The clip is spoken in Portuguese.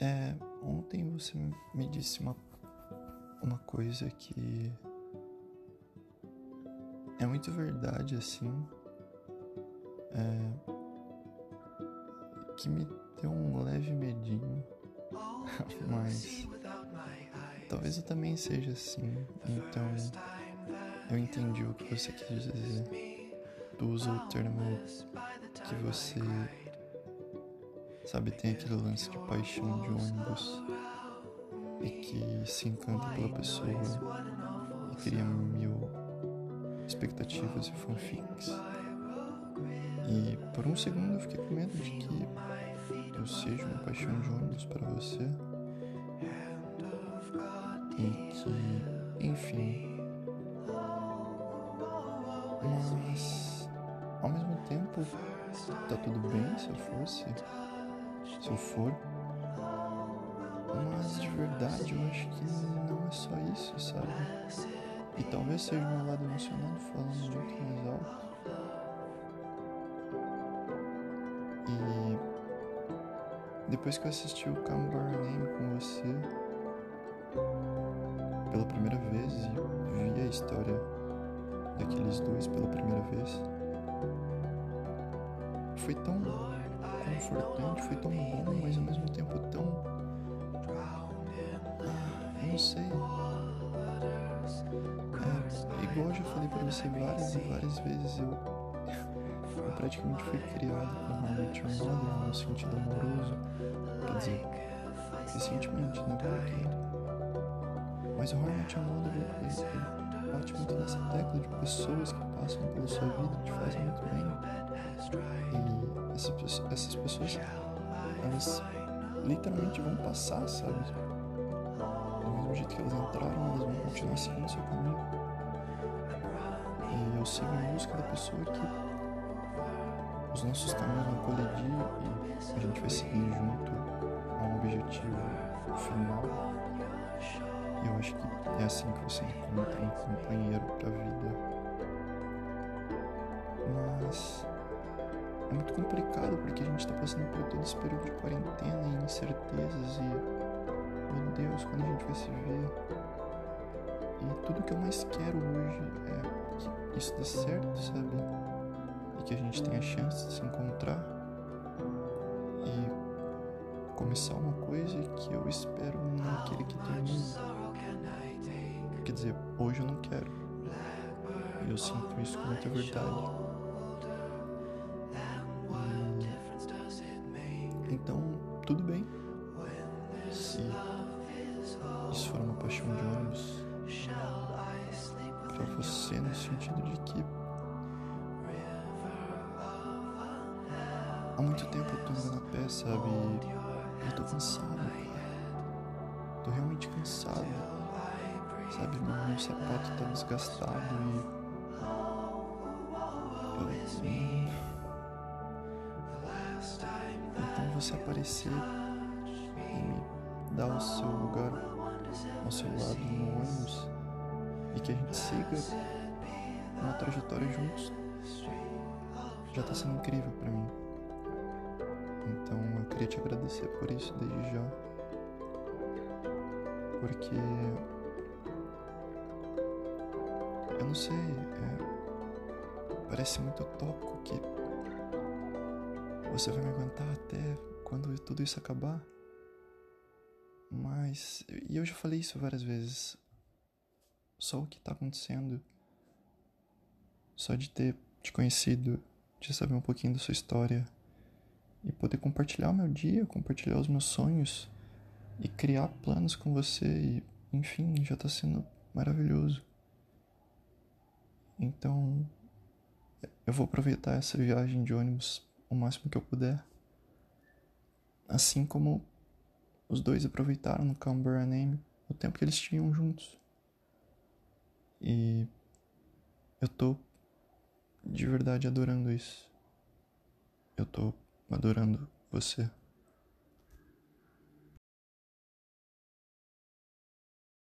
É, ontem você me disse uma, uma coisa que é muito verdade, assim. É, que me deu um leve medinho, mas talvez eu também seja assim. Então eu entendi o que você quis dizer. Tu usa o termo que você Sabe, tem aquele lance de paixão de ônibus e que se encanta pela pessoa e cria mil expectativas e fanfics. E por um segundo eu fiquei com medo de que eu seja uma paixão de ônibus para você. E que, enfim. Mas, ao mesmo tempo, tá tudo bem se eu fosse se eu for. Mas de verdade eu acho que não é só isso, sabe? E talvez seja meu lado emocionado falando muito mais alto. E depois que eu assisti o Come Name com você pela primeira vez e vi a história daqueles dois pela primeira vez, foi tão confortante, foi tão igual eu já falei pra você várias e várias vezes, eu, eu praticamente fui criado com realmente um modo no sentido amoroso. Quer dizer, recentemente, né? Porque. Mas o Amado, ele, ele bate muito nessa tecla de pessoas que passam pela sua vida e te fazem muito bem. E essas, essas pessoas, elas literalmente vão passar, sabe? Do mesmo jeito que elas entraram, elas vão continuar seguindo seu caminho. Sigo em busca da pessoa que os nossos caminhos vão colidir e a gente vai seguir junto a um objetivo final. E eu acho que é assim que você encontra um companheiro pra vida. Mas é muito complicado porque a gente está passando por todo esse período de quarentena e incertezas e meu Deus, quando a gente vai se ver. E tudo que eu mais quero hoje é que isso dê certo, sabe? E que a gente tenha chance de se encontrar e começar uma coisa que eu espero não querer que termine. Quer dizer, hoje eu não quero. Eu sinto isso com muita verdade. Então, tudo bem. Se isso for uma paixão de ônibus sentido de que há muito tempo eu tô andando a pé, sabe? Eu tô cansado. Tô realmente cansado. Sabe, meu, sapato tá desgastado e. Eu, você aparecer e me dar o seu lugar ao seu lado no ônibus e que a gente siga uma trajetória juntos já está sendo incrível para mim. Então eu queria te agradecer por isso desde já. Porque eu não sei, é, parece muito utópico que você vai me aguentar até quando tudo isso acabar. Mas. E eu já falei isso várias vezes. Só o que tá acontecendo. Só de ter te conhecido, de saber um pouquinho da sua história. E poder compartilhar o meu dia, compartilhar os meus sonhos. E criar planos com você. E, enfim, já tá sendo maravilhoso. Então. Eu vou aproveitar essa viagem de ônibus o máximo que eu puder. Assim como os dois aproveitaram no Canberra Name o tempo que eles tinham juntos. E eu tô de verdade adorando isso. Eu tô adorando você.